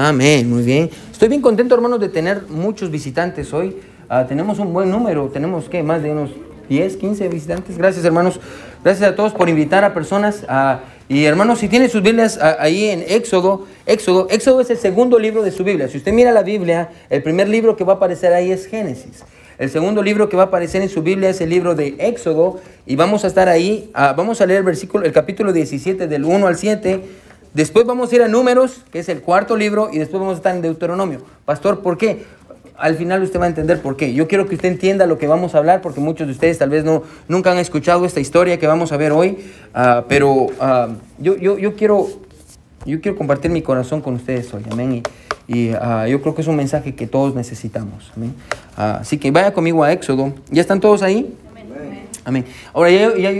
Amén, muy bien. Estoy bien contento, hermanos, de tener muchos visitantes hoy. Ah, tenemos un buen número, tenemos que más de unos 10, 15 visitantes. Gracias, hermanos. Gracias a todos por invitar a personas. Ah, y hermanos, si tienen sus Biblias ah, ahí en Éxodo, Éxodo, Éxodo es el segundo libro de su Biblia. Si usted mira la Biblia, el primer libro que va a aparecer ahí es Génesis. El segundo libro que va a aparecer en su Biblia es el libro de Éxodo y vamos a estar ahí, vamos a leer el versículo, el capítulo 17 del 1 al 7. Después vamos a ir a Números, que es el cuarto libro, y después vamos a estar en Deuteronomio. Pastor, ¿por qué? Al final usted va a entender por qué. Yo quiero que usted entienda lo que vamos a hablar, porque muchos de ustedes tal vez no, nunca han escuchado esta historia que vamos a ver hoy, uh, pero uh, yo, yo, yo, quiero, yo quiero compartir mi corazón con ustedes hoy, amén. Y, uh, yo creo que es un mensaje que todos necesitamos, amén. así que vaya conmigo a Éxodo. ¿Ya están todos ahí? Amén. Ahora,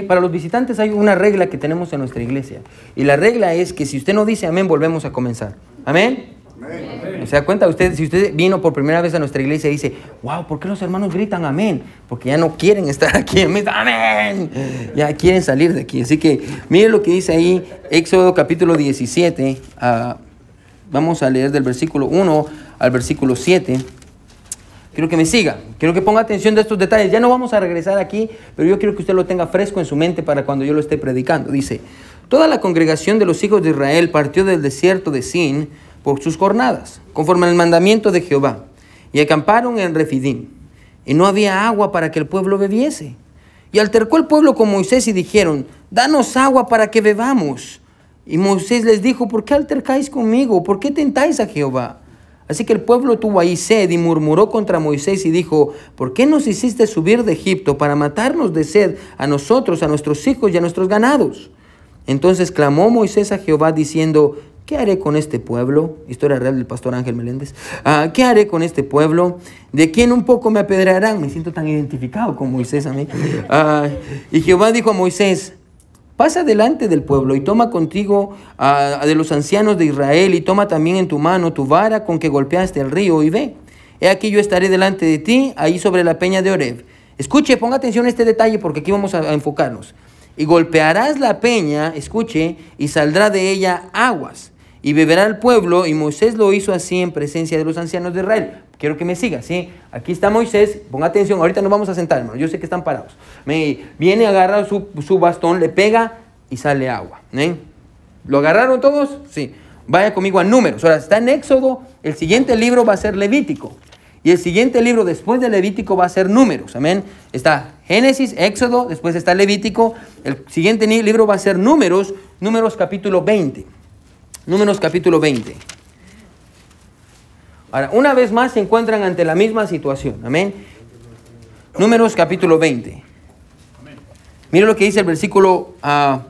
para los visitantes hay una regla que tenemos en nuestra iglesia. Y la regla es que si usted no dice amén, volvemos a comenzar. Amén. amén. ¿Se da cuenta? Usted, si usted vino por primera vez a nuestra iglesia y dice, wow, ¿por qué los hermanos gritan amén? Porque ya no quieren estar aquí. Amén. Ya quieren salir de aquí. Así que mire lo que dice ahí, Éxodo capítulo 17. Ah, vamos a leer del versículo 1 al versículo 7. Quiero que me siga, quiero que ponga atención de estos detalles. Ya no vamos a regresar aquí, pero yo quiero que usted lo tenga fresco en su mente para cuando yo lo esté predicando. Dice, toda la congregación de los hijos de Israel partió del desierto de Sin por sus jornadas, conforme al mandamiento de Jehová, y acamparon en Refidim. Y no había agua para que el pueblo bebiese. Y altercó el pueblo con Moisés y dijeron, danos agua para que bebamos. Y Moisés les dijo, ¿por qué altercáis conmigo? ¿Por qué tentáis a Jehová? Así que el pueblo tuvo ahí sed y murmuró contra Moisés y dijo, ¿por qué nos hiciste subir de Egipto para matarnos de sed a nosotros, a nuestros hijos y a nuestros ganados? Entonces clamó Moisés a Jehová diciendo, ¿qué haré con este pueblo? Historia real del pastor Ángel Meléndez. Ah, ¿Qué haré con este pueblo? ¿De quién un poco me apedrearán? Me siento tan identificado con Moisés a mí. Ah, y Jehová dijo a Moisés, Pasa delante del pueblo y toma contigo a, de los ancianos de Israel y toma también en tu mano tu vara con que golpeaste el río y ve. He aquí yo estaré delante de ti, ahí sobre la peña de Oreb. Escuche, ponga atención a este detalle porque aquí vamos a, a enfocarnos. Y golpearás la peña, escuche, y saldrá de ella aguas. Y beberá el pueblo, y Moisés lo hizo así en presencia de los ancianos de Israel. Quiero que me siga, ¿sí? Aquí está Moisés, ponga atención, ahorita nos vamos a sentar, hermano, yo sé que están parados. Me, viene, agarra su, su bastón, le pega y sale agua. ¿eh? ¿Lo agarraron todos? Sí. Vaya conmigo a números. Ahora, está en Éxodo, el siguiente libro va a ser Levítico. Y el siguiente libro después de Levítico va a ser Números. Amén. Está Génesis, Éxodo, después está Levítico. El siguiente libro va a ser Números, Números capítulo 20. Números capítulo 20. Ahora, una vez más se encuentran ante la misma situación. Amén. Números capítulo 20. Mire lo que dice el versículo 1. Ah,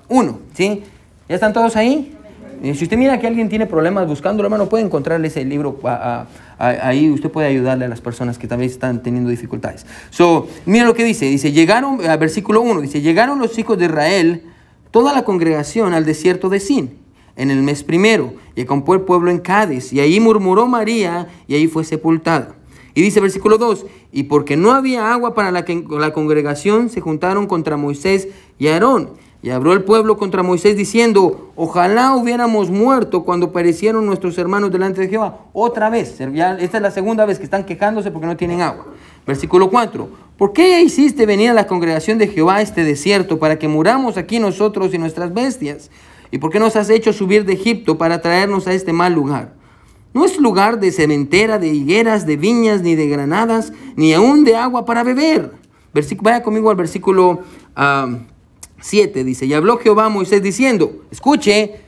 ¿sí? ¿Ya están todos ahí? si usted mira que alguien tiene problemas buscando, hermano, puede encontrarle ese libro ah, ah, ahí. Usted puede ayudarle a las personas que tal vez están teniendo dificultades. So, mire lo que dice. Dice, llegaron, versículo 1, dice, llegaron los hijos de Israel, toda la congregación al desierto de Sin en el mes primero, y acampó el pueblo en Cádiz, y ahí murmuró María, y ahí fue sepultada. Y dice versículo 2, y porque no había agua para la, la congregación, se juntaron contra Moisés y Aarón. Y abrió el pueblo contra Moisés diciendo, ojalá hubiéramos muerto cuando perecieron nuestros hermanos delante de Jehová. Otra vez, esta es la segunda vez que están quejándose porque no tienen agua. Versículo 4, ¿por qué hiciste venir a la congregación de Jehová a este desierto para que muramos aquí nosotros y nuestras bestias? ¿Y por qué nos has hecho subir de Egipto para traernos a este mal lugar? No es lugar de cementera, de higueras, de viñas, ni de granadas, ni aún de agua para beber. vaya conmigo al versículo 7. dice, y habló Jehová a Moisés diciendo, escuche,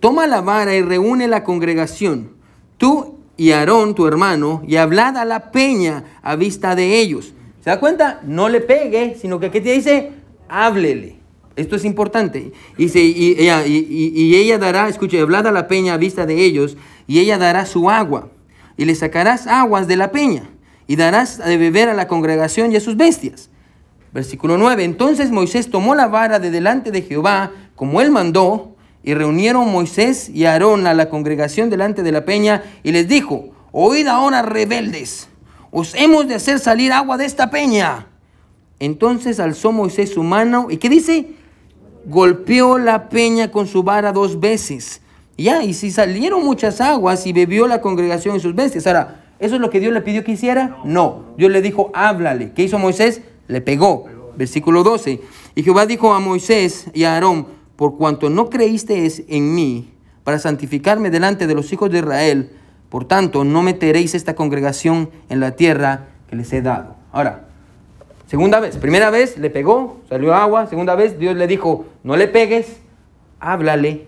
toma la vara y reúne la congregación, tú y Aarón, tu hermano, y hablad a la peña a vista de ellos. ¿Se da cuenta? No le pegue, sino que ¿qué te dice? Háblele. Esto es importante. Y, y, ella, y, ella dará, escuche, hablad a la peña a vista de ellos, y ella dará su agua. Y le sacarás aguas de la peña, y darás de beber a la congregación y a sus bestias. Versículo 9. Entonces Moisés tomó la vara de delante de Jehová, como él mandó, y reunieron Moisés y Aarón a la congregación delante de la peña, y les dijo, oíd ahora rebeldes, os hemos de hacer salir agua de esta peña. Entonces alzó Moisés su mano, ¿y qué dice? Golpeó la peña con su vara dos veces, ya, y si salieron muchas aguas y bebió la congregación en sus bestias. Ahora, ¿eso es lo que Dios le pidió que hiciera? No. Dios le dijo, háblale. ¿Qué hizo Moisés? Le pegó. Versículo 12. Y Jehová dijo a Moisés y a Aarón, por cuanto no creísteis en mí para santificarme delante de los hijos de Israel, por tanto no meteréis esta congregación en la tierra que les he dado. Ahora, segunda vez, primera vez le pegó, salió agua, segunda vez Dios le dijo, no le pegues, háblale.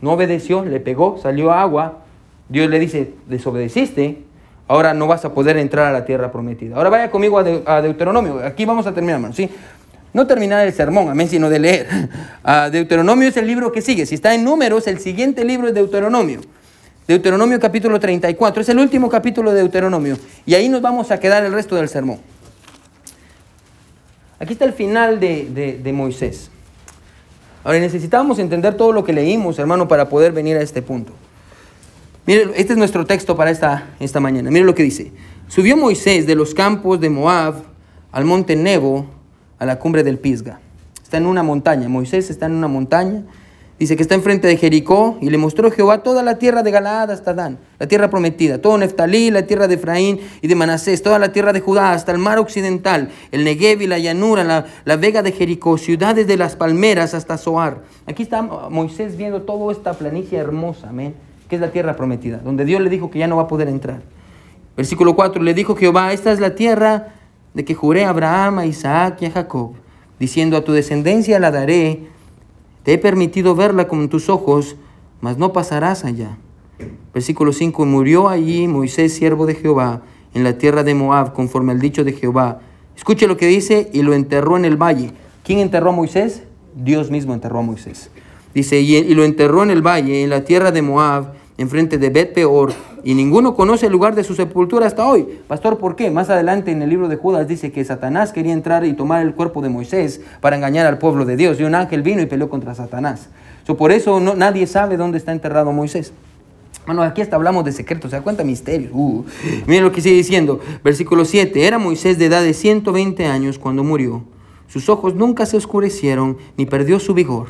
No obedeció, le pegó, salió agua. Dios le dice, desobedeciste, ahora no vas a poder entrar a la tierra prometida. Ahora vaya conmigo a, Deuteronomio. Aquí vamos a terminar, hermano. ¿sí? No terminar el sermón, amén, sino de leer. Deuteronomio es el libro que sigue. Si está en números, el siguiente libro es Deuteronomio. Deuteronomio capítulo 34. Es el último capítulo de Deuteronomio. Y ahí nos vamos a quedar el resto del sermón. Aquí está el final de, de Moisés. Ahora necesitamos entender todo lo que leímos, hermano, para poder venir a este punto. Mire, este es nuestro texto para esta, esta mañana. Mire lo que dice. Subió Moisés de los campos de Moab al monte Nebo, a la cumbre del Pisga. Está en una montaña. Moisés está en una montaña. Dice que está enfrente de Jericó y le mostró Jehová toda la tierra de Galaad hasta Dan, la tierra prometida, todo Neftalí, la tierra de Efraín y de Manasés, toda la tierra de Judá hasta el mar occidental, el Negev y la llanura, la, la vega de Jericó, ciudades de las palmeras hasta Zoar. Aquí está Moisés viendo toda esta planicie hermosa, amén que es la tierra prometida, donde Dios le dijo que ya no va a poder entrar. Versículo 4, le dijo Jehová, esta es la tierra de que juré a Abraham, a Isaac y a Jacob, diciendo a tu descendencia la daré, te he permitido verla con tus ojos, mas no pasarás allá. Versículo 5, murió allí Moisés, siervo de Jehová, en la tierra de Moab, conforme al dicho de Jehová. Escuche lo que dice, y lo enterró en el valle. ¿Quién enterró a Moisés? Dios mismo enterró a Moisés. Dice, y, lo enterró en el valle, en la tierra de Moab, enfrente de Bet Peor, y ninguno conoce el lugar de su sepultura hasta hoy. Pastor, ¿por qué? Más adelante en el libro de Judas dice que Satanás quería entrar y tomar el cuerpo de Moisés para engañar al pueblo de Dios, y un ángel vino y peleó contra Satanás. por eso no, nadie sabe dónde está enterrado Moisés. Bueno, aquí hasta hablamos de secretos, ¿se da cuenta? Misterios. Uh, miren lo que sigue diciendo. Versículo 7. Era Moisés de edad de 120 años cuando murió. Sus ojos nunca se oscurecieron, ni perdió su vigor.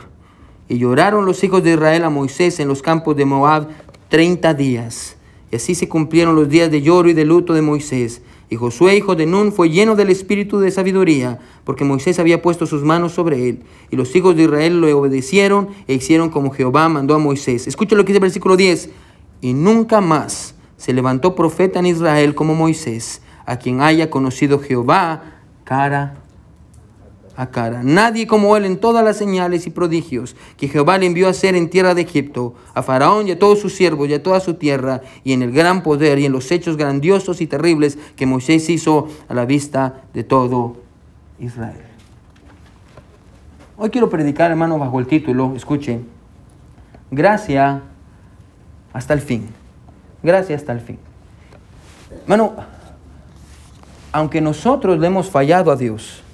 Y lloraron los hijos de Israel a Moisés en los campos de Moab treinta días. Y así se cumplieron los días de lloro y de luto de Moisés. Y Josué, hijo de Nun, fue lleno del espíritu de sabiduría, porque Moisés había puesto sus manos sobre él. Y los hijos de Israel le obedecieron e hicieron como Jehová mandó a Moisés. Escucha lo que dice el versículo 10. Y nunca más se levantó profeta en Israel como Moisés, a quien haya conocido Jehová cara a cara. Nadie como él en todas las señales y prodigios que Jehová le envió a hacer en tierra de Egipto, a Faraón y a todos sus siervos y a toda su tierra, y en el gran poder y en los hechos grandiosos y terribles que Moisés hizo a la vista de todo Israel. Hoy quiero predicar, hermano, bajo el título, escuche, gracia hasta el fin. Gracia hasta el fin. Hermano, aunque nosotros le hemos fallado a Dios,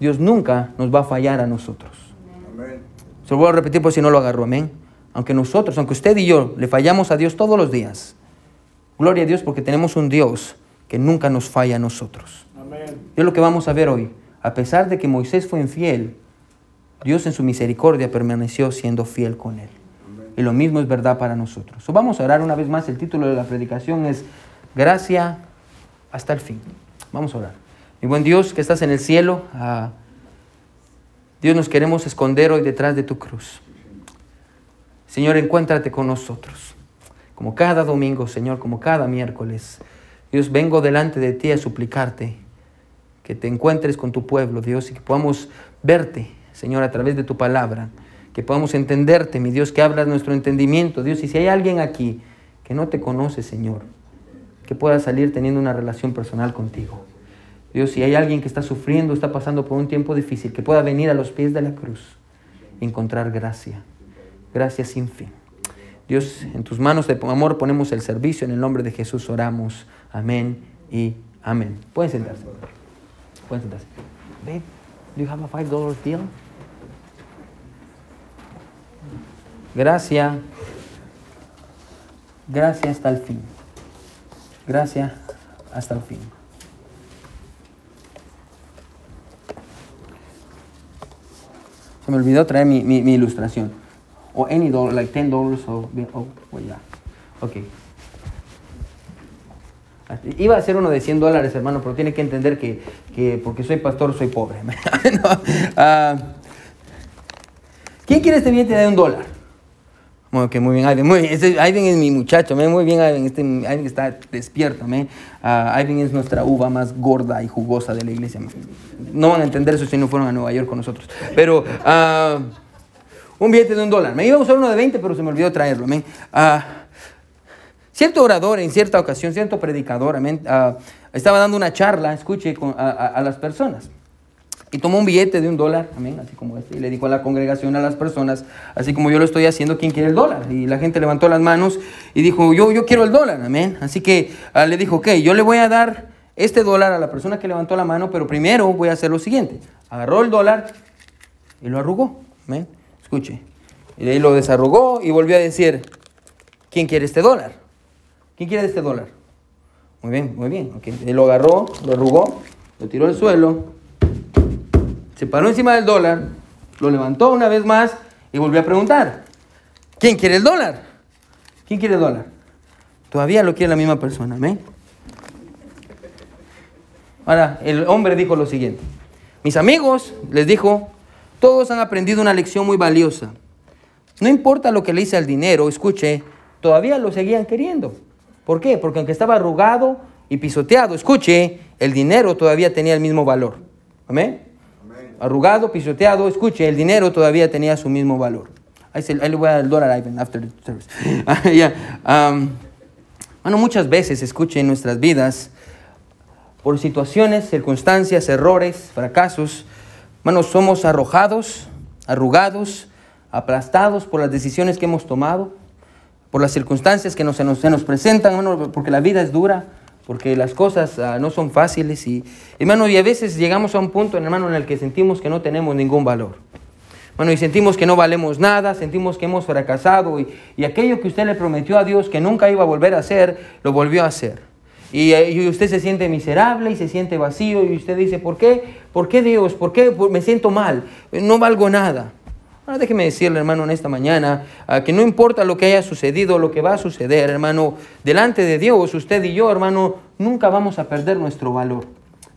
Dios nunca nos va a fallar a nosotros. Se lo voy a repetir por si no lo agarro, amén. Aunque nosotros, aunque usted y yo le fallamos a Dios todos los días, gloria a Dios porque tenemos un Dios que nunca nos falla a nosotros. Amén. Es lo que vamos a ver hoy. A pesar de que Moisés fue infiel, Dios en su misericordia permaneció siendo fiel con él. Y lo mismo es verdad para nosotros. vamos a orar una vez más. El título de la predicación es Gracia hasta el fin. Vamos a orar. Mi buen Dios que estás en el cielo, ah, Dios nos queremos esconder hoy detrás de tu cruz. Señor, encuéntrate con nosotros. Como cada domingo, Señor, como cada miércoles. Dios, vengo delante de ti a suplicarte que te encuentres con tu pueblo, Dios, y que podamos verte, Señor, a través de tu palabra. Que podamos entenderte, mi Dios, que hablas nuestro entendimiento, Dios. Y si hay alguien aquí que no te conoce, Señor, que pueda salir teniendo una relación personal contigo. Dios, si hay alguien que está sufriendo, está pasando por un tiempo difícil, que pueda venir a los pies de la cruz y encontrar gracia, gracia sin fin. Dios, en tus manos de amor ponemos el servicio, en el nombre de Jesús oramos. Amén y amén. Pueden sentarse. Pueden sentarse. Babe, do you have a five dollar deal? Gracias. Gracias hasta el fin. Gracias hasta el fin. Se me olvidó traer mi, ilustración. or any dollar, like ten dollars or, oh, well, yeah. Okay. Iba a ser uno de 100 dólares, hermano, pero tiene que entender que, que porque soy pastor soy pobre. uh, ¿Quién quiere este billete de un dólar? Que muy bien, Ivan. Muy bien. Este, Ivan es mi muchacho, man. muy bien, Ivan. Este, Ivan está despierto. Man. Uh, Ivan es nuestra uva más gorda y jugosa de la iglesia. No van a entender eso si no fueron a Nueva York con nosotros. Pero uh, un billete de un dólar. Me iba a usar uno de 20, pero se me olvidó traerlo. Man. Uh, cierto orador en cierta ocasión, cierto predicador, amén, estaba dando una charla, escuche, a las personas. Y tomó un billete de un dólar, amén, así como este, y le dijo a la congregación, a las personas, así como yo lo estoy haciendo, ¿quién quiere el dólar? Y la gente levantó las manos y dijo, yo, yo quiero el dólar, amén. Así que uh, le dijo, ok, yo le voy a dar este dólar a la persona que levantó la mano, pero primero voy a hacer lo siguiente. Agarró el dólar y lo arrugó, amén. Escuche. Y de ahí lo desarrugó y volvió a decir, ¿quién quiere este dólar? ¿Quién quiere este dólar? Muy bien, muy bien. Okay. Y lo agarró, lo arrugó, lo tiró al suelo se paró encima del dólar, lo levantó una vez más y volvió a preguntar, ¿quién quiere el dólar? ¿Quién quiere el dólar? Todavía lo quiere la misma persona, ¿amén? Ahora, el hombre dijo lo siguiente, mis amigos, les dijo, todos han aprendido una lección muy valiosa. No importa lo que le hice al dinero, escuche, todavía lo seguían queriendo. ¿Por qué? Porque aunque estaba arrugado y pisoteado, escuche, el dinero todavía tenía el mismo valor. ¿Amén? Arrugado, pisoteado, escuche, el dinero todavía tenía su mismo valor. Ahí, le voy a dar el dólar Ivan after the service. Um, bueno, muchas veces, escuche, en nuestras vidas, por situaciones, circunstancias, errores, fracasos, bueno, somos arrojados, arrugados, aplastados por las decisiones que hemos tomado, por las circunstancias que se, nos, se nos presentan, bueno, porque la vida es dura, porque las cosas uh, no son fáciles y, hermano, y a veces llegamos a un punto, hermano, en el que sentimos que no tenemos ningún valor. Bueno, y sentimos que no valemos nada, sentimos que hemos fracasado y, y, aquello que usted le prometió a Dios que nunca iba a volver a hacer, lo volvió a hacer. Y, y, usted se siente miserable y se siente vacío y usted dice, ¿por qué? ¿Por qué Dios? ¿Por qué me siento mal? No valgo nada. Ahora déjeme decirle, hermano, en esta mañana, uh, que no importa lo que haya sucedido, lo que va a suceder, hermano, delante de Dios, usted y yo, hermano, nunca vamos a perder nuestro valor.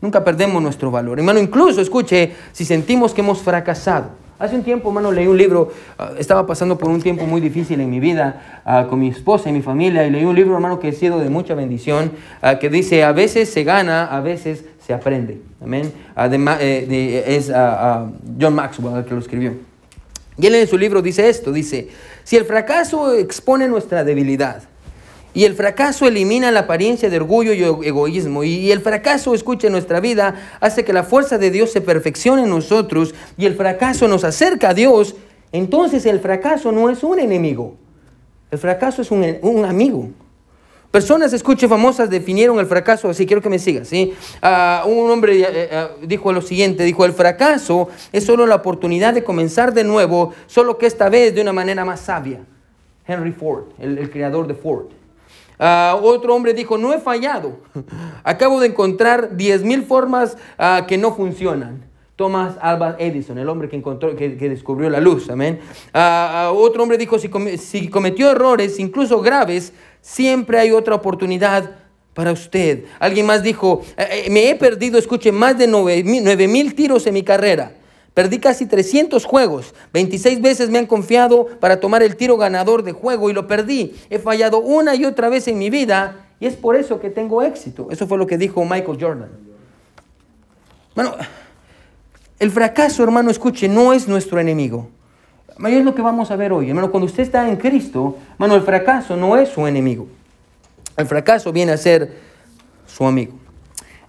Nunca perdemos nuestro valor. Hermano, incluso, escuche, si sentimos que hemos fracasado. Hace un tiempo, hermano, leí un libro, uh, estaba pasando por un tiempo muy difícil en mi vida uh, con mi esposa y mi familia, y leí un libro, hermano, que ha sido de mucha bendición, que dice, a veces se gana, a veces se aprende. Amén. Además, eh, es John Maxwell el que lo escribió. Y él en su libro dice esto, dice, si el fracaso expone nuestra debilidad y el fracaso elimina la apariencia de orgullo y egoísmo y el fracaso, escuche, nuestra vida hace que la fuerza de Dios se perfeccione en nosotros y el fracaso nos acerca a Dios, entonces el fracaso no es un enemigo, el fracaso es un, un amigo. Personas, escuche, famosas definieron el fracaso así, quiero que me sigas. ¿sí? Uh, un hombre uh, dijo lo siguiente, dijo, el fracaso es solo la oportunidad de comenzar de nuevo, solo que esta vez de una manera más sabia. Henry Ford, el, creador de Ford. Uh, otro hombre dijo, no he fallado, acabo de encontrar 10.000 formas que no funcionan. Thomas Alva Edison, el hombre que, encontró, que, que descubrió la luz, amén. otro hombre dijo, si, si cometió errores, incluso graves, Siempre hay otra oportunidad para usted. Alguien más dijo, eh, eh, me he perdido, escuche, más de 9 mil tiros en mi carrera. Perdí casi 300 juegos. 26 veces me han confiado para tomar el tiro ganador de juego y lo perdí. He fallado una y otra vez en mi vida y es por eso que tengo éxito. Eso fue lo que dijo Michael Jordan. Bueno, el fracaso, hermano, escuche, no es nuestro enemigo es lo que vamos a ver hoy. Hermano, cuando usted está en Cristo, hermano, el fracaso no es su enemigo. El fracaso viene a ser su amigo.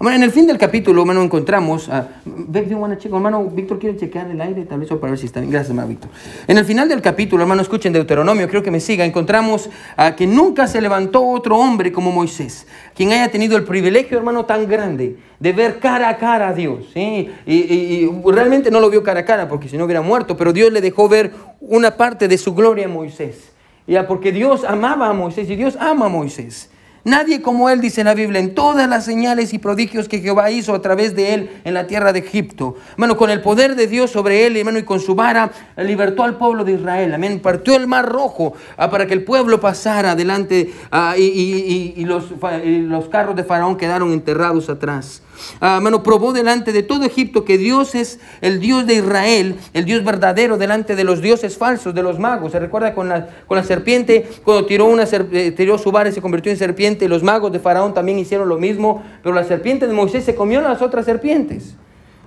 En el fin del capítulo, hermano, encontramos. Uh, hermano, Víctor quiere chequear el aire, tal vez para ver si está bien. Gracias, hermano Víctor. En el final del capítulo, hermano, escuchen Deuteronomio, creo que me siga. Encontramos que nunca se levantó otro hombre como Moisés, quien haya tenido el privilegio, hermano, tan grande de ver cara a cara a Dios. ¿sí? Y, y, realmente no lo vio cara a cara porque si no hubiera muerto, pero Dios le dejó ver una parte de su gloria a Moisés. Ya, porque Dios amaba a Moisés y Dios ama a Moisés. Nadie como él, dice la Biblia, en todas las señales y prodigios que Jehová hizo a través de él en la tierra de Egipto. Hermano, con el poder de Dios sobre él, hermano, y con su vara, libertó al pueblo de Israel. Amén. Partió el mar rojo ah, para que el pueblo pasara adelante ah, y, los, los carros de Faraón quedaron enterrados atrás. Ah, probó delante de todo Egipto que Dios es el Dios de Israel, el Dios verdadero delante de los dioses falsos, de los magos. Se recuerda con la, con la serpiente, cuando tiró, una, eh, tiró su vara y se convirtió en serpiente. Los magos de Faraón también hicieron lo mismo, pero la serpiente de Moisés se comió a las otras serpientes.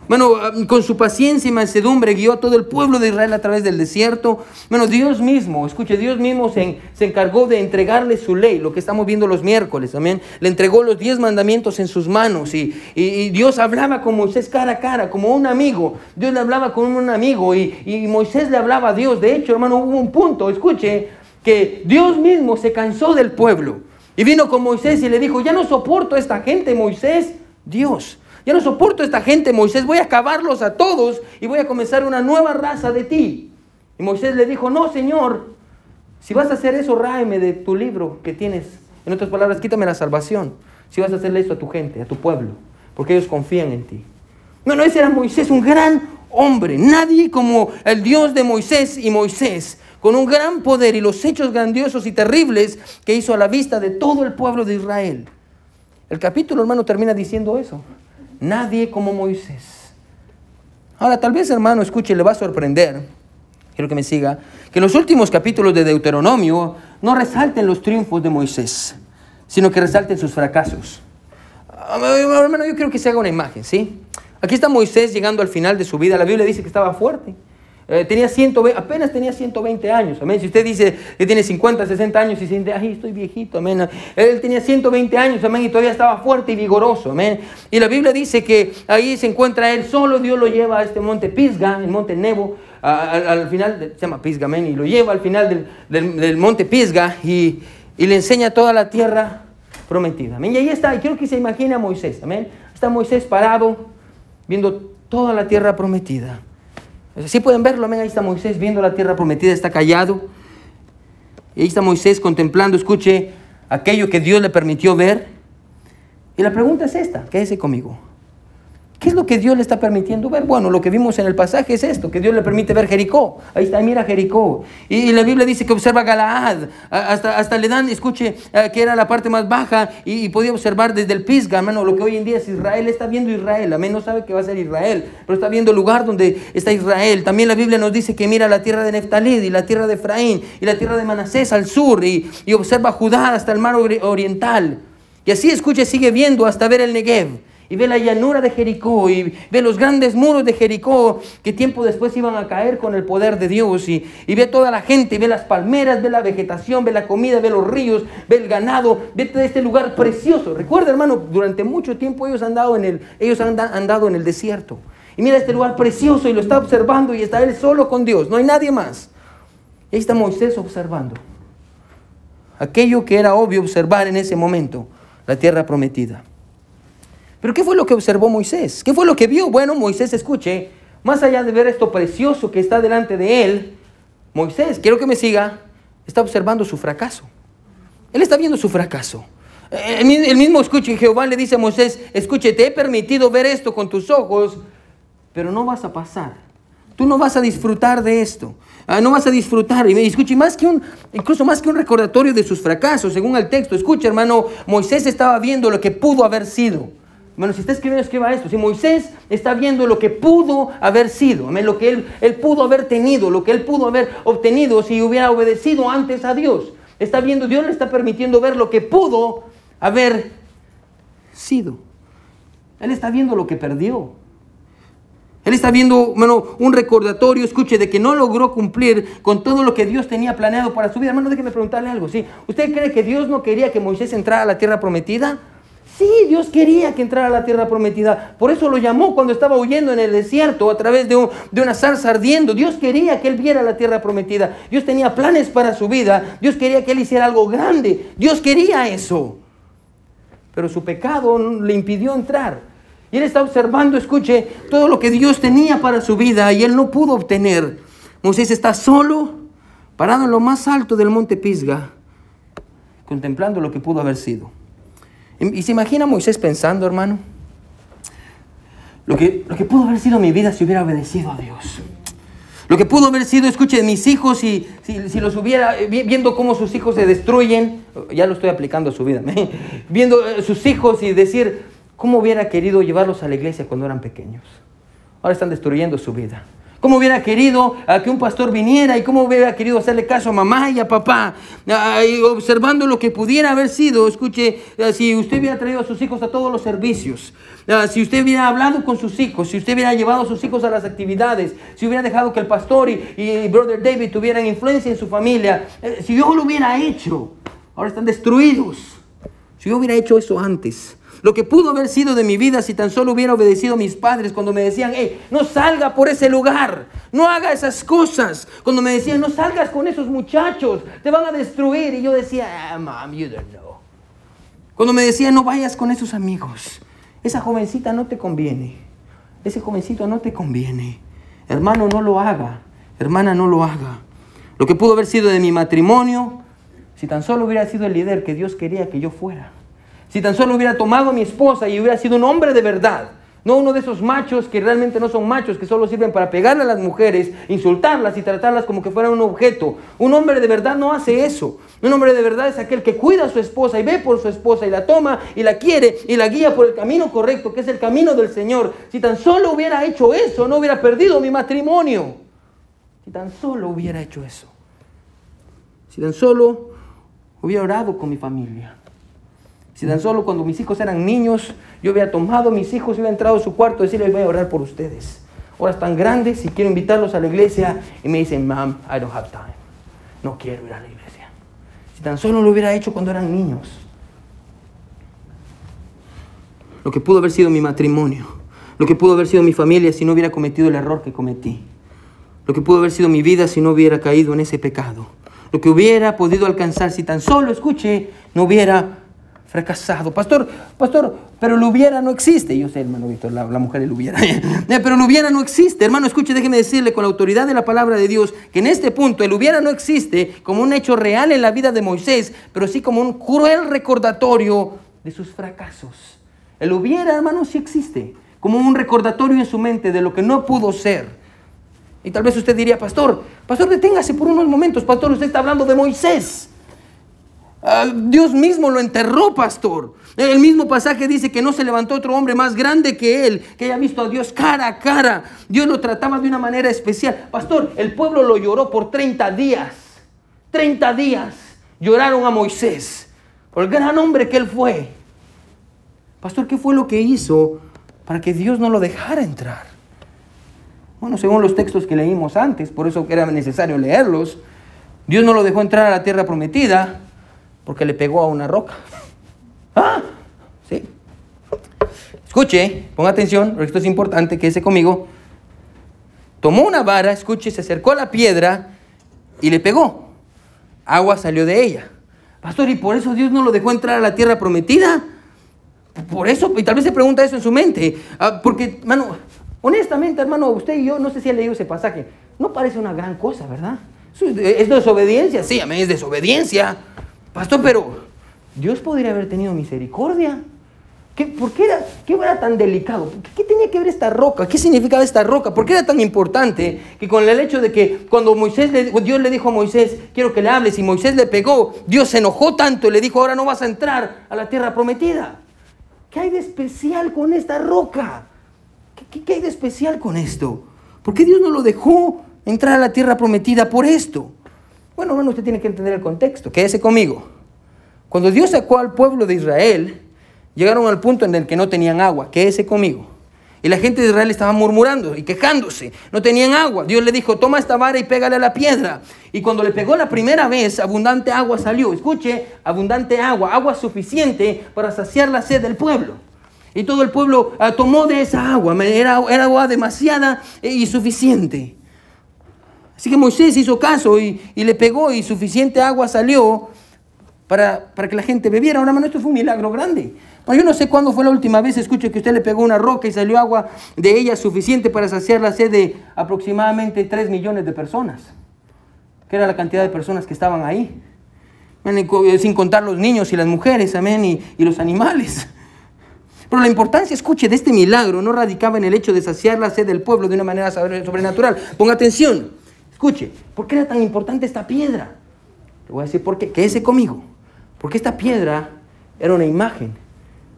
Bueno, ah, con su paciencia y mansedumbre guió a todo el pueblo de Israel a través del desierto. Bueno, Dios mismo, escuche, Dios mismo se, se, encargó de entregarle su ley, lo que estamos viendo los miércoles, amén. Le entregó los diez mandamientos en sus manos y, y, Dios hablaba con Moisés cara a cara, como un amigo. Dios le hablaba con un amigo y, y Moisés le hablaba a Dios. De hecho, hermano, hubo un punto, escuche, que Dios mismo se cansó del pueblo y vino con Moisés y le dijo, ya no soporto a esta gente, Moisés, Dios. Ya no soporto a esta gente, Moisés, voy a acabarlos a todos y voy a comenzar una nueva raza de ti. Y Moisés le dijo, no, Señor, si vas a hacer eso, ráeme de tu libro que tienes. En otras palabras, quítame la salvación. Si vas a hacerle eso a tu gente, a tu pueblo, porque ellos confían en ti. No, ese era Moisés, un gran hombre. Nadie como el Dios de Moisés y Moisés, con un gran poder y los hechos grandiosos y terribles que hizo a la vista de todo el pueblo de Israel. El capítulo, hermano, termina diciendo eso. Nadie como Moisés. Ahora, tal vez, hermano, escuche, le va a sorprender, quiero que me siga, que los últimos capítulos de Deuteronomio no resalten los triunfos de Moisés, sino que resalten sus fracasos. Ah, hermano, yo quiero que se haga una imagen, ¿sí? Aquí está Moisés llegando al final de su vida. La Biblia dice que estaba fuerte. Eh, tenía 120, apenas tenía 120 años, amén. Si usted dice que tiene 50, 60 años y siente, ay, estoy viejito, amén. Él tenía 120 años, amén, y todavía estaba fuerte y vigoroso, amén. Y la Biblia dice que ahí se encuentra él solo, Dios lo lleva a este monte Pisga, el monte Nebo, al final, se llama Pisga, amén, y lo lleva al final del, monte Pisga y, y, le enseña toda la tierra prometida, amén. Y ahí está, y quiero que se imagine a Moisés, amén. Está Moisés parado, viendo toda la tierra prometida. Sí pueden verlo, amén. Ahí está Moisés viendo la tierra prometida, está callado. Y ahí está Moisés contemplando, escuche, aquello que Dios le permitió ver. Y la pregunta es esta, quédese conmigo. ¿Qué es lo que Dios le está permitiendo ver? Bueno, lo que vimos en el pasaje es esto, que Dios le permite ver Jericó. Ahí está, mira Jericó. Y, la Biblia dice que observa Galaad. Hasta, hasta le dan, escuche, que era la parte más baja y, podía observar desde el Pisga, hermano, lo que hoy en día es Israel. Está viendo Israel. Amén, no sabe que va a ser Israel, pero está viendo el lugar donde está Israel. También la Biblia nos dice que mira la tierra de Neftalí y la tierra de Efraín y la tierra de Manasés al sur y, y observa Judá hasta el mar oriental. Y así, escuche, sigue viendo hasta ver el Negev y ve la llanura de Jericó y ve los grandes muros de Jericó que tiempo después iban a caer con el poder de Dios y, ve toda la gente, ve las palmeras, ve la vegetación, ve la comida, ve los ríos, ve el ganado, ve este lugar precioso. Recuerda hermano, durante mucho tiempo ellos han, dado en el, ellos han andado en el desierto. Y mira este lugar precioso y lo está observando y está él solo con Dios, no hay nadie más. ahí está Moisés observando. Aquello que era obvio observar en ese momento, la tierra prometida. Pero ¿qué fue lo que observó Moisés? ¿Qué fue lo que vio? Bueno, Moisés, escuche, más allá de ver esto precioso que está delante de él, Moisés, quiero que me siga, está observando su fracaso. Él está viendo su fracaso. El mismo escuche, Jehová le dice a Moisés, escuche, te he permitido ver esto con tus ojos, pero no vas a pasar. Tú no vas a disfrutar de esto. Ah, no vas a disfrutar. Y escuche, más que un, incluso más que un recordatorio de sus fracasos, según el texto, escuche hermano, Moisés estaba viendo lo que pudo haber sido. Bueno, si está escribiendo, escriba esto. Si Moisés está viendo lo que pudo haber sido, lo que él, pudo haber tenido, lo que él pudo haber obtenido si hubiera obedecido antes a Dios. Está viendo, Dios le está permitiendo ver lo que pudo haber sido. Él está viendo lo que perdió. Él está viendo bueno, un recordatorio, escuche, de que no logró cumplir con todo lo que Dios tenía planeado para su vida. Hermano, déjeme preguntarle algo. ¿sí? ¿Usted cree que Dios no quería que Moisés entrara a la tierra prometida? Sí, Dios quería que entrara a la tierra prometida. Por eso lo llamó cuando estaba huyendo en el desierto a través de, una zarza ardiendo. Dios quería que él viera la tierra prometida. Dios tenía planes para su vida. Dios quería que él hiciera algo grande. Dios quería eso. Pero su pecado le impidió entrar. Y él está observando, escuche, todo lo que Dios tenía para su vida y él no pudo obtener. Moisés está solo, parado en lo más alto del monte Pisga, contemplando lo que pudo haber sido. Y se imagina Moisés pensando, hermano, lo que, lo que pudo haber sido mi vida si hubiera obedecido a Dios. Lo que pudo haber sido, escuche, mis hijos, y si, los hubiera, eh, viendo cómo sus hijos se destruyen, ya lo estoy aplicando a su vida, viendo eh, sus hijos y decir, ¿cómo hubiera querido llevarlos a la iglesia cuando eran pequeños? Ahora están destruyendo su vida. ¿Cómo hubiera querido a que un pastor viniera y cómo hubiera querido hacerle caso a mamá y a papá? observando lo que pudiera haber sido, escuche, eh, si usted hubiera traído a sus hijos a todos los servicios, si usted hubiera hablado con sus hijos, si usted hubiera llevado a sus hijos a las actividades, si hubiera dejado que el pastor y, Brother David tuvieran influencia en su familia, eh, si yo lo hubiera hecho, ahora están destruidos. Si yo hubiera hecho eso antes, lo que pudo haber sido de mi vida si tan solo hubiera obedecido a mis padres cuando me decían, hey, no salga por ese lugar, no haga esas cosas. Cuando me decían, no salgas con esos muchachos, te van a destruir. Y yo decía, ah, mom, you don't know. Cuando me decían, no vayas con esos amigos, esa jovencita no te conviene, ese jovencito no te conviene. Hermano, no lo haga, hermana, no lo haga. Lo que pudo haber sido de mi matrimonio, si tan solo hubiera sido el líder que Dios quería que yo fuera. Si tan solo hubiera tomado a mi esposa y hubiera sido un hombre de verdad, no uno de esos machos que realmente no son machos, que solo sirven para pegarle a las mujeres, insultarlas y tratarlas como que fueran un objeto. Un hombre de verdad no hace eso. Un hombre de verdad es aquel que cuida a su esposa y ve por su esposa y la toma y la quiere y la guía por el camino correcto, que es el camino del Señor. Si tan solo hubiera hecho eso, no hubiera perdido mi matrimonio. Si tan solo hubiera hecho eso. Si tan solo hubiera orado con mi familia. Si tan solo cuando mis hijos eran niños, yo hubiera tomado mis hijos y hubiera entrado a su cuarto y decirles, voy a orar por ustedes. Ahora están grandes y quiero invitarlos a la iglesia y me dicen, Mom, I don't have time. No quiero ir a la iglesia. Si tan solo lo hubiera hecho cuando eran niños. Lo que pudo haber sido mi matrimonio. Lo que pudo haber sido mi familia si no hubiera cometido el error que cometí. Lo que pudo haber sido mi vida si no hubiera caído en ese pecado. Lo que hubiera podido alcanzar si tan solo, escuche, no hubiera fracasado. Pastor, pastor, pero lo hubiera no existe. Yo sé, hermano Víctor, la, mujer lo hubiera. pero lo hubiera no existe. Hermano, escuche, déjeme decirle con la autoridad de la palabra de Dios que en este punto el hubiera no existe como un hecho real en la vida de Moisés, pero sí como un cruel recordatorio de sus fracasos. El hubiera, hermano, sí existe, como un recordatorio en su mente de lo que no pudo ser. Y tal vez usted diría, pastor, pastor, deténgase por unos momentos, pastor, usted está hablando de Moisés. Ah, Dios mismo lo enterró, pastor. El mismo pasaje dice que no se levantó otro hombre más grande que él, que haya visto a Dios cara a cara. Dios lo trataba de una manera especial. Pastor, el pueblo lo lloró por 30 días. 30 días lloraron a Moisés por el gran hombre que él fue. Pastor, ¿qué fue lo que hizo para que Dios no lo dejara entrar? Bueno, según los textos que leímos antes, por eso era necesario leerlos, Dios no lo dejó entrar a la tierra prometida porque le pegó a una roca. ¿Ah? ¿Sí? Escuche, ponga atención, esto es importante, quédese conmigo. Tomó una vara, escuche, se acercó a la piedra y le pegó. Agua salió de ella. Pastor, ¿y por eso Dios no lo dejó entrar a la tierra prometida? Por eso, y tal vez se pregunta eso en su mente. Ah, porque, hermano, honestamente, hermano, usted y yo, no sé si ha leído ese pasaje, no parece una gran cosa, ¿verdad? ¿Es desobediencia? Sí, a mí es desobediencia. Pastor, pero Dios podría haber tenido misericordia. ¿Qué, ¿Por qué era, qué era tan delicado? ¿Qué, tenía que ver esta roca? ¿Qué significaba esta roca? ¿Por qué era tan importante que con el hecho de que cuando Moisés Dios le dijo a Moisés, quiero que le hables, y Moisés le pegó, Dios se enojó tanto y le dijo, ahora no vas a entrar a la tierra prometida? ¿Qué hay de especial con esta roca? ¿Qué, qué hay de especial con esto? ¿Por qué Dios no lo dejó entrar a la tierra prometida por esto? Bueno, bueno, usted tiene que entender el contexto. Quédese conmigo. Cuando Dios sacó al pueblo de Israel, llegaron al punto en el que no tenían agua. Quédese conmigo. Y la gente de Israel estaba murmurando y quejándose. No tenían agua. Dios le dijo, toma esta vara y pégale a la piedra. Y cuando le pegó la primera vez, abundante agua salió. Escuche, abundante agua, agua suficiente para saciar la sed del pueblo. Y todo el pueblo ah, tomó de esa agua. Era, era agua demasiada y suficiente. Así que Moisés hizo caso y, le pegó y suficiente agua salió para, que la gente bebiera. Ahora, hermano, esto fue un milagro grande. yo no sé cuándo fue la última vez, escuche que usted le pegó una roca y salió agua de ella suficiente para saciar la sed de aproximadamente 3 millones de personas, que era la cantidad de personas que estaban ahí. sin contar los niños y las mujeres, amén, y, y los animales. Pero la importancia, escuche, de este milagro no radicaba en el hecho de saciar la sed del pueblo de una manera sobrenatural. Ponga atención, escuche, ¿por qué era tan importante esta piedra? Le voy a decir por qué, quédese conmigo. Porque esta piedra era una imagen.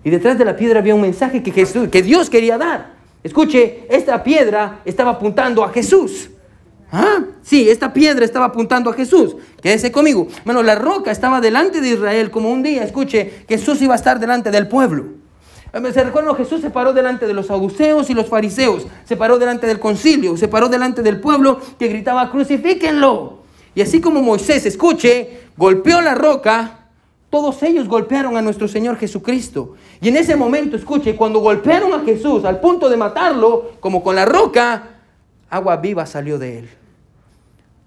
Y detrás de la piedra había un mensaje que, Jesús, que Dios quería dar. Escuche, esta piedra estaba apuntando a Jesús. ¿Ah? Sí, esta piedra estaba apuntando a Jesús. Quédese conmigo. Bueno, la roca estaba delante de Israel como un día, escuche, Jesús iba a estar delante del pueblo. Se recuerda, Jesús se paró delante de los saduceos y los fariseos, se paró delante del concilio, se paró delante del pueblo que gritaba, crucifíquenlo. Y así como Moisés, escuche, golpeó la roca, todos ellos golpearon a nuestro Señor Jesucristo. Y en ese momento, escuche, cuando golpearon a Jesús al punto de matarlo, como con la roca, agua viva salió de él.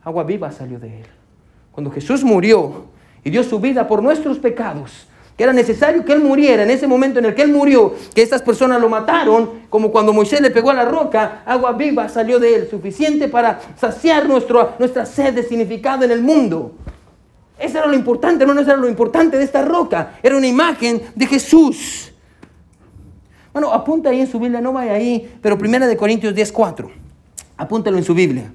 Agua viva salió de él. Cuando Jesús murió y dio su vida por nuestros pecados, que era necesario que Él muriera, en ese momento en el que Él murió, que estas personas lo mataron, como cuando Moisés le pegó a la roca, agua viva salió de Él, suficiente para saciar nuestro, nuestra sed de significado en el mundo. Eso era lo importante, no, eso era lo importante de esta roca. Era una imagen de Jesús. Bueno, apunta ahí en su Biblia, no vaya ahí, pero primera de Corintios 10:4. Apúntalo en su Biblia.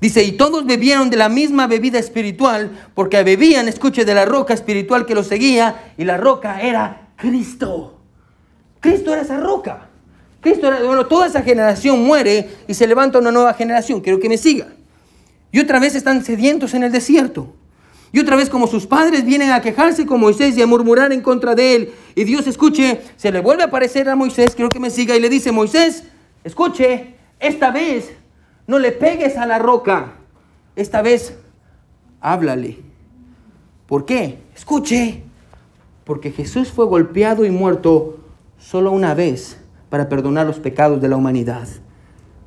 Dice, y todos bebieron de la misma bebida espiritual, porque bebían, escuche, de la roca espiritual que los seguía, y la roca era Cristo. Cristo era esa roca. Cristo era, bueno, toda esa generación muere y se levanta una nueva generación. Quiero que me siga. Y otra vez están sedientos en el desierto. Y otra vez como sus padres vienen a quejarse con Moisés y a murmurar en contra de él. Y Dios escuche, se le vuelve a aparecer a Moisés, quiero que me siga, y le dice, Moisés, escuche, esta vez no le pegues a la roca, esta vez háblale. ¿Por qué? Escuche, porque Jesús fue golpeado y muerto solo una vez para perdonar los pecados de la humanidad.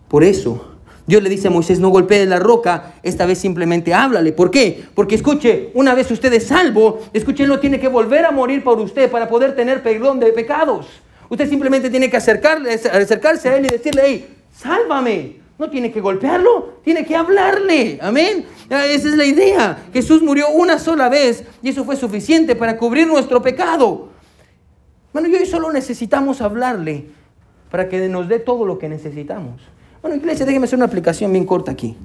Por eso Dios le dice a Moisés, no golpee la roca, esta vez simplemente háblale. ¿Por qué? Porque escuche, una vez usted es salvo, escuche, Él no tiene que volver a morir por usted para poder tener perdón de pecados. Usted simplemente tiene que acercarse a Él y decirle, hey, sálvame. No tiene que golpearlo, tiene que hablarle. Amén. Esa es la idea. Jesús murió una sola vez y eso fue suficiente para cubrir nuestro pecado. Bueno, y hoy solo necesitamos hablarle para que nos dé todo lo que necesitamos. Bueno, iglesia, déjeme hacer una aplicación bien corta aquí.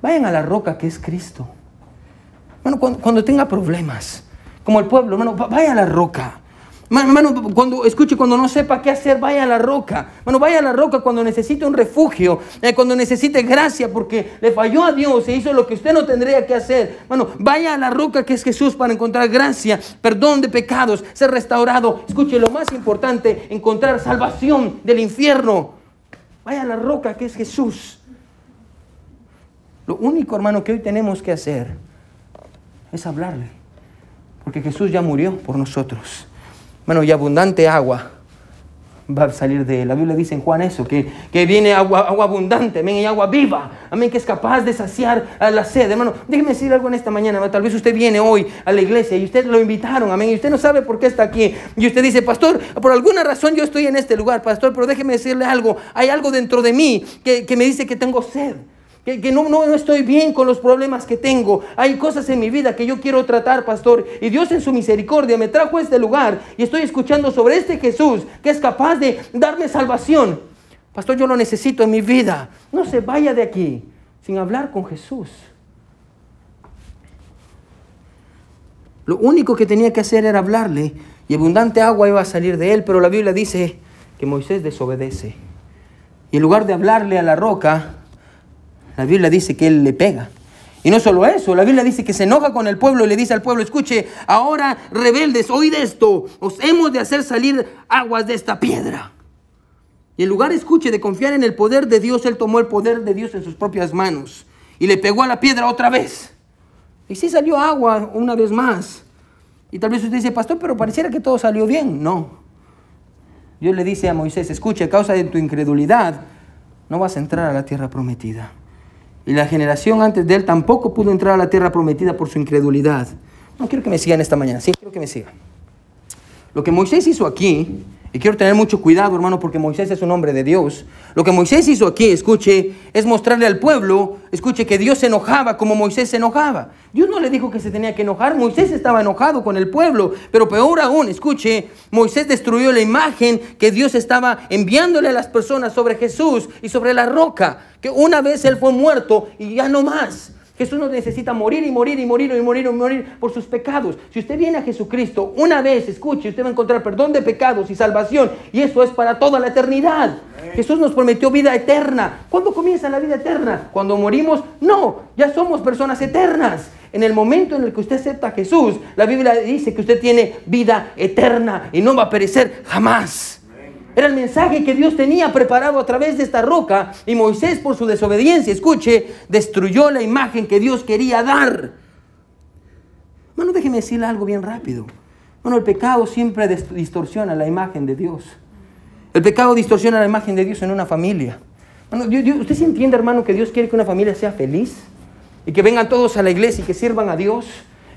Vayan a la roca que es Cristo. Bueno, cuando, tenga problemas, como el pueblo, hermano, vaya a la roca. Hermano, cuando escuche, cuando no sepa qué hacer, vaya a la roca. Bueno, vaya a la roca cuando necesite un refugio, eh, cuando necesite gracia porque le falló a Dios e hizo lo que usted no tendría que hacer. Bueno, vaya a la roca que es Jesús para encontrar gracia, perdón de pecados, ser restaurado. Escuche, lo más importante, encontrar salvación del infierno. Vaya a la roca que es Jesús. Lo único, hermano, que hoy tenemos que hacer es hablarle. Porque Jesús ya murió por nosotros. Bueno, y abundante agua va a salir de él. La Biblia dice en Juan eso, que, que viene agua, agua abundante, amén, y agua viva, amén, que es capaz de saciar a la sed. Hermano, déjeme decir algo en esta mañana, tal vez usted viene hoy a la iglesia y usted lo invitaron, amén, y usted no sabe por qué está aquí. Y usted dice, pastor, por alguna razón yo estoy en este lugar, pastor, pero déjeme decirle algo, hay algo dentro de mí que, que me dice que tengo sed que, no, no, estoy bien con los problemas que tengo. Hay cosas en mi vida que yo quiero tratar, pastor. Y Dios en su misericordia me trajo a este lugar y estoy escuchando sobre este Jesús que es capaz de darme salvación. Pastor, yo lo necesito en mi vida. No se vaya de aquí sin hablar con Jesús. Lo único que tenía que hacer era hablarle y abundante agua iba a salir de él, pero la Biblia dice que Moisés desobedece. Y en lugar de hablarle a la roca, la Biblia dice que él le pega. Y no solo eso, la Biblia dice que se enoja con el pueblo y le dice al pueblo, escuche, ahora rebeldes, oíd esto, os hemos de hacer salir aguas de esta piedra. Y en lugar, escuche, de confiar en el poder de Dios, él tomó el poder de Dios en sus propias manos y le pegó a la piedra otra vez. Y sí salió agua una vez más. Y tal vez usted dice, pastor, pero pareciera que todo salió bien. No. Dios le dice a Moisés, escuche, a causa de tu incredulidad, no vas a entrar a la tierra prometida. Y la generación antes de él tampoco pudo entrar a la tierra prometida por su incredulidad. No quiero que me sigan esta mañana, sí, quiero que me sigan. Lo que Moisés hizo aquí Y quiero tener mucho cuidado, hermano, porque Moisés es un hombre de Dios. Lo que Moisés hizo aquí, escuche, es mostrarle al pueblo, escuche, que Dios se enojaba como Moisés se enojaba. Dios no le dijo que se tenía que enojar, Moisés estaba enojado con el pueblo, pero peor aún, escuche, Moisés destruyó la imagen que Dios estaba enviándole a las personas sobre Jesús y sobre la roca, que una vez él fue muerto y ya no más. Jesús no necesita morir y morir y morir y morir y morir por sus pecados. Si usted viene a Jesucristo una vez, escuche, usted va a encontrar perdón de pecados y salvación. Y eso es para toda la eternidad. Jesús nos prometió vida eterna. ¿Cuándo comienza la vida eterna? ¿Cuando morimos? No, ya somos personas eternas. En el momento en el que usted acepta a Jesús, la Biblia dice que usted tiene vida eterna y no va a perecer jamás. Era el mensaje que Dios tenía preparado a través de esta roca y Moisés por su desobediencia, escuche, destruyó la imagen que Dios quería dar. Bueno, déjeme decirle algo bien rápido. Bueno, el pecado siempre distorsiona la imagen de Dios. El pecado distorsiona la imagen de Dios en una familia. Bueno, ¿Usted sí entiende, hermano, que Dios quiere que una familia sea feliz? Y que vengan todos a la iglesia y que sirvan a Dios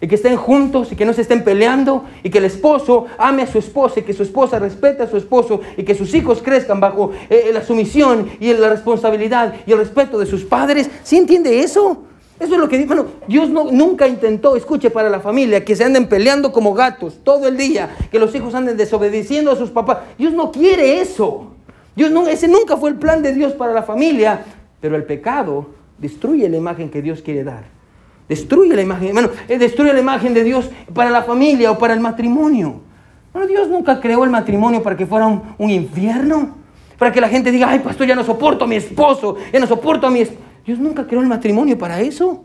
y que estén juntos y que no se estén peleando y que el esposo ame a su esposa y que su esposa respete a su esposo y que sus hijos crezcan bajo eh, la sumisión y la responsabilidad y el respeto de sus padres. ¿Sí entiende eso? Eso es lo que bueno, Dios no, nunca intentó, escuche, para la familia, que se anden peleando como gatos todo el día, que los hijos anden desobedeciendo a sus papás. Dios no quiere eso. Dios no, ese nunca fue el plan de Dios para la familia, pero el pecado destruye la imagen que Dios quiere dar. Destruye la imagen, eh, destruye la imagen de Dios para la familia o para el matrimonio. Dios nunca creó el matrimonio para que fuera un, infierno, para que la gente diga, ay, pastor, ya no soporto a mi esposo, ya no soporto a mi esposo. Dios nunca creó el matrimonio para eso.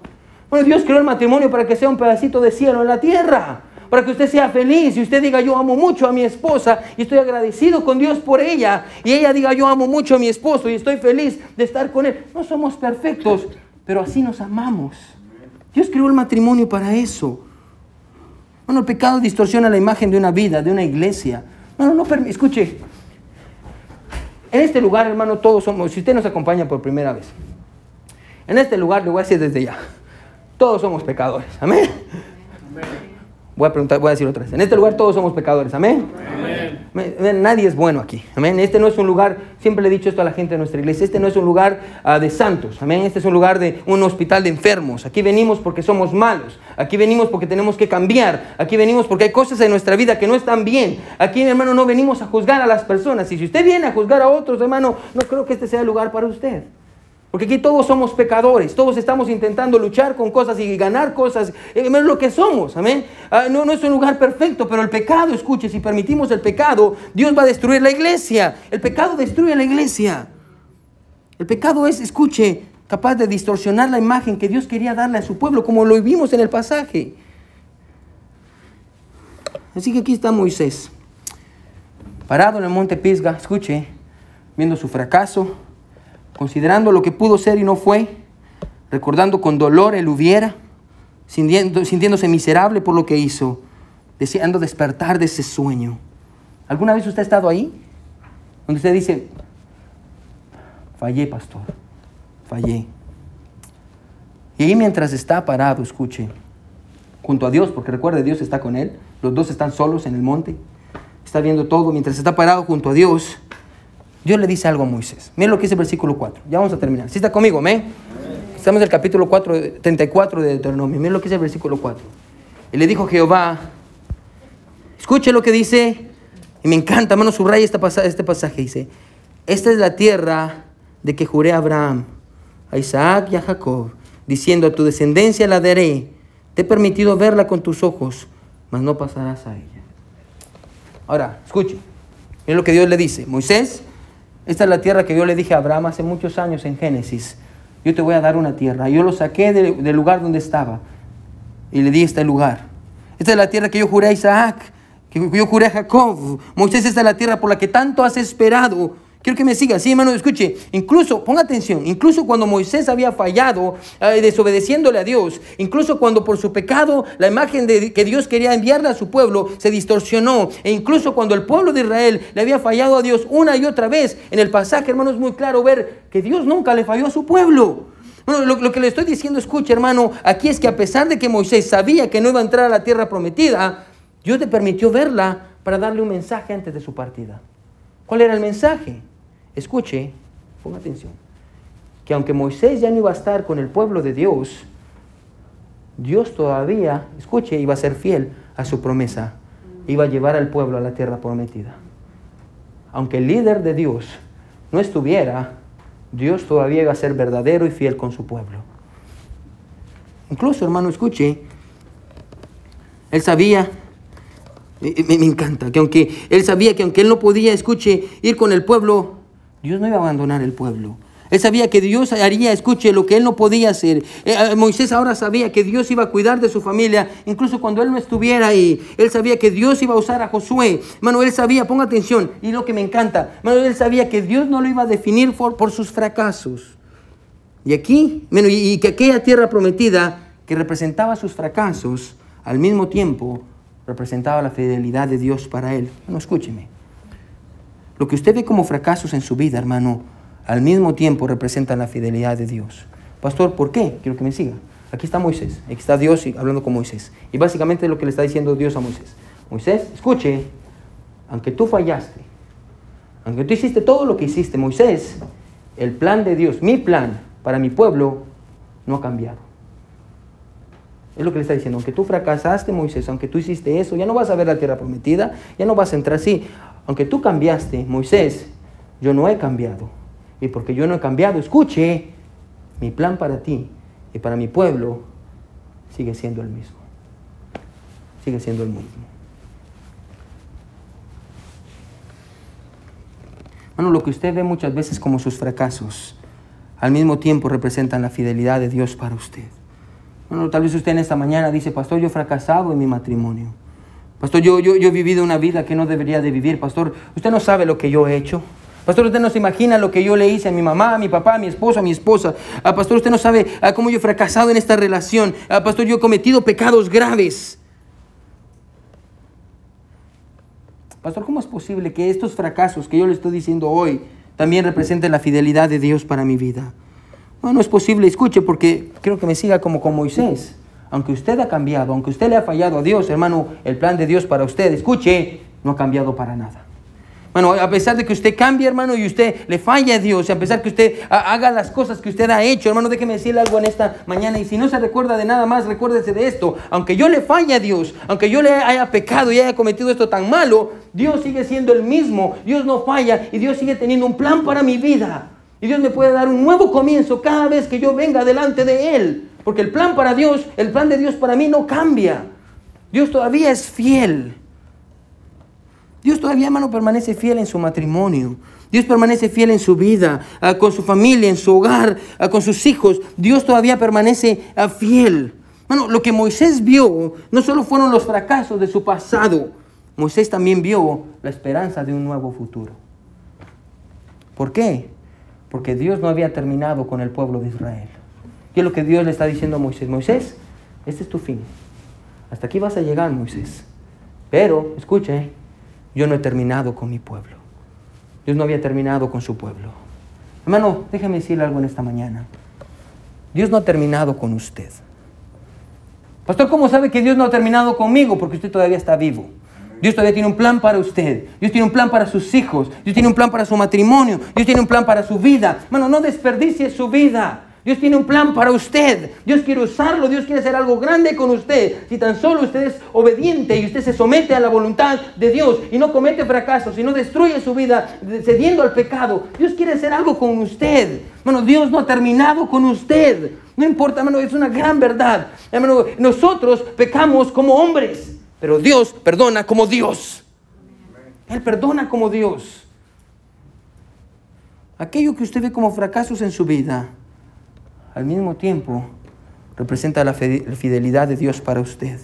Bueno, Dios creó el matrimonio para que sea un pedacito de cielo en la tierra, para que usted sea feliz y usted diga, yo amo mucho a mi esposa y estoy agradecido con Dios por ella, y ella diga, yo amo mucho a mi esposo y estoy feliz de estar con él. No somos perfectos, pero así nos amamos. Dios creó el matrimonio para eso. Bueno, el pecado distorsiona la imagen de una vida, de una iglesia. Bueno, no escuche. En este lugar, hermano, todos somos, si usted nos acompaña por primera vez, en este lugar, le voy a decir desde ya, todos somos pecadores. Amén. Voy a preguntar, voy a decir otra vez. En este lugar todos somos pecadores. Amén. Nadie es bueno aquí. Amén. Este no es un lugar, siempre le he dicho esto a la gente de nuestra iglesia, este no es un lugar ah, de santos. Amén. Este es un lugar de un hospital de enfermos. Aquí venimos porque somos malos. Aquí venimos porque tenemos que cambiar. Aquí venimos porque hay cosas en nuestra vida que no están bien. Aquí, hermano, no venimos a juzgar a las personas. Y si usted viene a juzgar a otros, hermano, no creo que este sea el lugar para usted. Porque aquí todos somos pecadores, todos estamos intentando luchar con cosas y ganar cosas, es eh, lo que somos, amén. Ah, no, no es un lugar perfecto, pero el pecado, escuche, si permitimos el pecado, Dios va a destruir la iglesia. El pecado destruye la iglesia. El pecado es, escuche, capaz de distorsionar la imagen que Dios quería darle a su pueblo, como lo vimos en el pasaje. Así que aquí está Moisés, parado en el monte Pisga, escuche, viendo su fracaso, considerando lo que pudo ser y no fue, recordando con dolor el hubiera, sintiéndose miserable por lo que hizo, deseando despertar de ese sueño. ¿Alguna vez usted ha estado ahí? Donde usted dice, fallé, pastor, fallé. Y ahí mientras está parado, escuche, junto a Dios, porque recuerde, Dios está con él, los dos están solos en el monte, está viendo todo, mientras está parado junto a Dios, Dios le dice algo a Moisés. Miren lo que dice el versículo 4. Ya vamos a terminar. ¿Sí está conmigo? Amén. Estamos en el capítulo 4, 34 de Deuteronomio. Miren lo que dice el versículo 4. Y le dijo Jehová, escuche lo que dice, y me encanta, hermano, subraya este pasaje, este pasaje. Dice, esta es la tierra de que juré a Abraham, a Isaac y a Jacob, diciendo, a tu descendencia la daré. Te he permitido verla con tus ojos, mas no pasarás a ella. Ahora, escuche. Miren lo que Dios le dice. Moisés, esta es la tierra que yo le dije a Abraham hace muchos años en Génesis. Yo te voy a dar una tierra. Yo lo saqué del lugar donde estaba y le di este lugar. Esta es la tierra que yo juré a Isaac, que yo juré a Jacob. Moisés, esta es la tierra por la que tanto has esperado Quiero que me siga, sí, hermano, escuche. Incluso, ponga atención, incluso cuando Moisés había fallado, eh, desobedeciéndole a Dios, incluso cuando por su pecado la imagen de, que Dios quería enviarle a su pueblo se distorsionó, e incluso cuando el pueblo de Israel le había fallado a Dios una y otra vez, en el pasaje, hermano, es muy claro ver que Dios nunca le falló a su pueblo. Bueno, lo, que le estoy diciendo, escuche, hermano, aquí es que a pesar de que Moisés sabía que no iba a entrar a la tierra prometida, Dios le permitió verla para darle un mensaje antes de su partida. ¿Cuál era el mensaje? Escuche, ponga atención, que aunque Moisés ya no iba a estar con el pueblo de Dios, Dios todavía, escuche, iba a ser fiel a su promesa, iba a llevar al pueblo a la tierra prometida. Aunque el líder de Dios no estuviera, Dios todavía iba a ser verdadero y fiel con su pueblo. Incluso, hermano, escuche, él sabía, me, encanta, que aunque él sabía que aunque él no podía, escuche, ir con el pueblo, Dios no iba a abandonar el pueblo. Él sabía que Dios haría, escuche, lo que él no podía hacer. Eh, Moisés ahora sabía que Dios iba a cuidar de su familia, incluso cuando él no estuviera ahí. Él sabía que Dios iba a usar a Josué. Manuel sabía, ponga atención, y lo que me encanta, Manuel él sabía que Dios no lo iba a definir por, sus fracasos. Y aquí, y, y que aquella tierra prometida que representaba sus fracasos, al mismo tiempo representaba la fidelidad de Dios para él. No, escúcheme. Lo que usted ve como fracasos en su vida, hermano, al mismo tiempo representan la fidelidad de Dios. Pastor, ¿por qué? Quiero que me siga. Aquí está Moisés, aquí está Dios hablando con Moisés. Y básicamente es lo que le está diciendo Dios a Moisés. Moisés, escuche, aunque tú fallaste, aunque tú hiciste todo lo que hiciste, Moisés, el plan de Dios, mi plan para mi pueblo, no ha cambiado. Es lo que le está diciendo, aunque tú fracasaste, Moisés, aunque tú hiciste eso, ya no vas a ver la tierra prometida, ya no vas a entrar así. Aunque tú cambiaste, Moisés, yo no he cambiado. Y porque yo no he cambiado, escuche, mi plan para ti y para mi pueblo sigue siendo el mismo. Sigue siendo el mismo. Bueno, lo que usted ve muchas veces como sus fracasos, al mismo tiempo representan la fidelidad de Dios para usted. Bueno, tal vez usted en esta mañana dice, pastor, yo he fracasado en mi matrimonio. Pastor, yo, yo, yo he vivido una vida que no debería de vivir. Pastor, usted no sabe lo que yo he hecho. Pastor, usted no se imagina lo que yo le hice a mi mamá, a mi papá, a mi esposo, a mi esposa. Ah, pastor, usted no sabe ah, cómo yo he fracasado en esta relación. Ah, pastor, yo he cometido pecados graves. Pastor, ¿cómo es posible que estos fracasos que yo le estoy diciendo hoy también representen la fidelidad de Dios para mi vida? No, es posible, escuche, porque creo que me siga como con Moisés. Aunque usted ha cambiado, aunque usted le ha fallado a Dios, hermano, el plan de Dios para usted, escuche, no ha cambiado para nada. Bueno, a pesar de que usted cambie, hermano, y usted le falla a Dios, a pesar que usted haga las cosas que usted ha hecho, hermano, déjeme decirle algo en esta mañana. Y si no se recuerda de nada más, recuérdese de esto. Aunque yo le falle a Dios, aunque yo le haya pecado y haya cometido esto tan malo, Dios sigue siendo el mismo. Dios no falla y Dios sigue teniendo un plan para mi vida. Y Dios me puede dar un nuevo comienzo cada vez que yo venga delante de Él. Porque el plan para Dios, el plan de Dios para mí no cambia. Dios todavía es fiel. Dios todavía, hermano, permanece fiel en su matrimonio. Dios permanece fiel en su vida, ah, con su familia, en su hogar, ah, con sus hijos. Dios todavía permanece ah, fiel. Bueno, lo que Moisés vio no solo fueron los fracasos de su pasado, Moisés también vio la esperanza de un nuevo futuro. ¿Por qué? Porque Dios no había terminado con el pueblo de Israel. ¿Qué es lo que Dios le está diciendo a Moisés? Moisés, este es tu fin. Hasta aquí vas a llegar, Moisés. Pero, escuche, yo no he terminado con mi pueblo. Dios no había terminado con su pueblo. Hermano, déjeme decirle algo en esta mañana. Dios no ha terminado con usted. Pastor, ¿cómo sabe que Dios no ha terminado conmigo? Porque usted todavía está vivo. Dios todavía tiene un plan para usted. Dios tiene un plan para sus hijos. Dios tiene un plan para su matrimonio. Dios tiene un plan para su vida. Hermano, no desperdicie su vida. Dios tiene un plan para usted. Dios quiere usarlo. Dios quiere hacer algo grande con usted. Si tan solo usted es obediente y usted se somete a la voluntad de Dios y no comete fracasos y no destruye su vida cediendo al pecado, Dios quiere hacer algo con usted. Bueno, Dios no ha terminado con usted. No importa, hermano, es una gran verdad. Hermano, nosotros pecamos como hombres, pero Dios perdona como Dios. Él perdona como Dios. Aquello que usted ve como fracasos en su vida, al mismo tiempo representa la fidelidad de Dios para usted.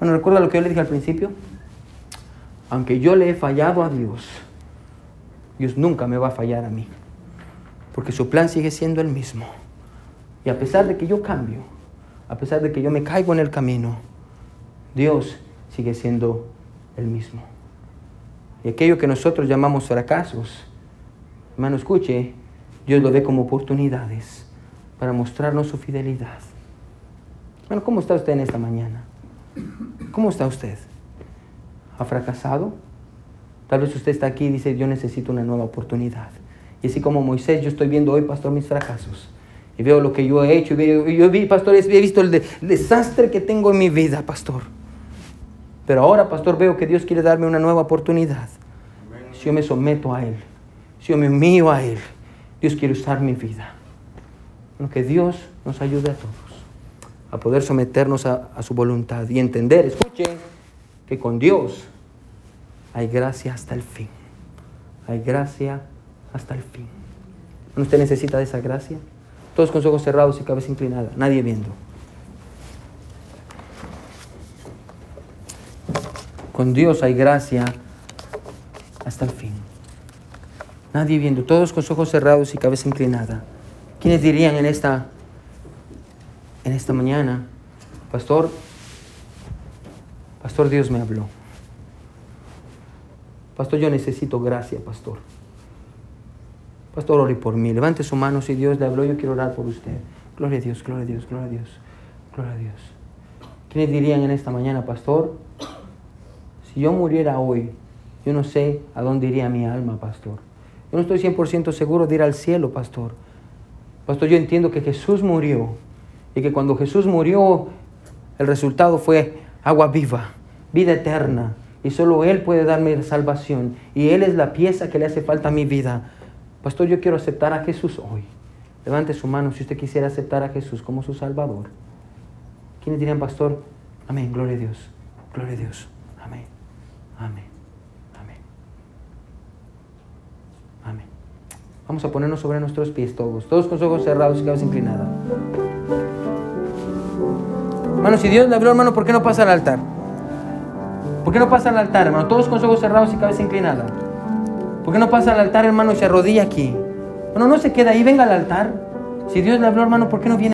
Bueno, recuerda lo que yo le dije al principio. Aunque yo le he fallado a Dios, Dios nunca me va a fallar a mí. Porque su plan sigue siendo el mismo. Y a pesar de que yo cambio, a pesar de que yo me caigo en el camino, Dios sigue siendo el mismo. Y aquello que nosotros llamamos fracasos, hermano, escuche, Dios lo ve como oportunidades para mostrarnos su fidelidad. Bueno, ¿cómo está usted en esta mañana? ¿Cómo está usted? ¿Ha fracasado? Tal vez usted está aquí y dice, yo necesito una nueva oportunidad. Y así como Moisés, yo estoy viendo hoy, pastor, mis fracasos. Y veo lo que yo he hecho. Y yo vi, pastor, he visto el, de, el desastre que tengo en mi vida, pastor. Pero ahora, pastor, veo que Dios quiere darme una nueva oportunidad. Si yo me someto a Él, si yo me humillo a Él, Dios quiere usar mi vida. Que Dios nos ayude a todos a poder someternos a, a su voluntad y entender, escuchen, que con Dios hay gracia hasta el fin. Hay gracia hasta el fin. ¿Usted necesita de esa gracia? Todos con sus ojos cerrados y cabeza inclinada, nadie viendo. Con Dios hay gracia hasta el fin. Nadie viendo, todos con sus ojos cerrados y cabeza inclinada. ¿Quiénes dirían en esta, en esta mañana, Pastor, Pastor Dios me habló? Pastor, yo necesito gracia, Pastor. Pastor, ore por mí. Levante su mano si Dios le habló, yo quiero orar por usted. Gloria a Dios, gloria a Dios, gloria a Dios, gloria a Dios. ¿Quiénes dirían en esta mañana, Pastor? Si yo muriera hoy, yo no sé a dónde iría mi alma, Pastor. Yo no estoy 100% seguro de ir al cielo, Pastor. Pastor, yo entiendo que Jesús murió y que cuando Jesús murió, el resultado fue agua viva, vida eterna. Y solo Él puede darme salvación. Y Él es la pieza que le hace falta a mi vida. Pastor, yo quiero aceptar a Jesús hoy. Levante su mano si usted quisiera aceptar a Jesús como su Salvador. ¿Quiénes dirían, Pastor? Amén, gloria a Dios, gloria a Dios. Amén, amén, amén. Amén. Vamos a ponernos sobre nuestros pies todos, todos con los ojos cerrados y cabeza inclinada. Hermano, si Dios le abrió, hermano, ¿por qué no pasa al altar? ¿Por qué no pasa al altar, hermano? Todos con los ojos cerrados y cabeza inclinada. ¿Por qué no pasa al altar, hermano, y se arrodilla aquí? Bueno, no se queda ahí, venga al altar. Si Dios le habló, hermano, ¿por qué no viene?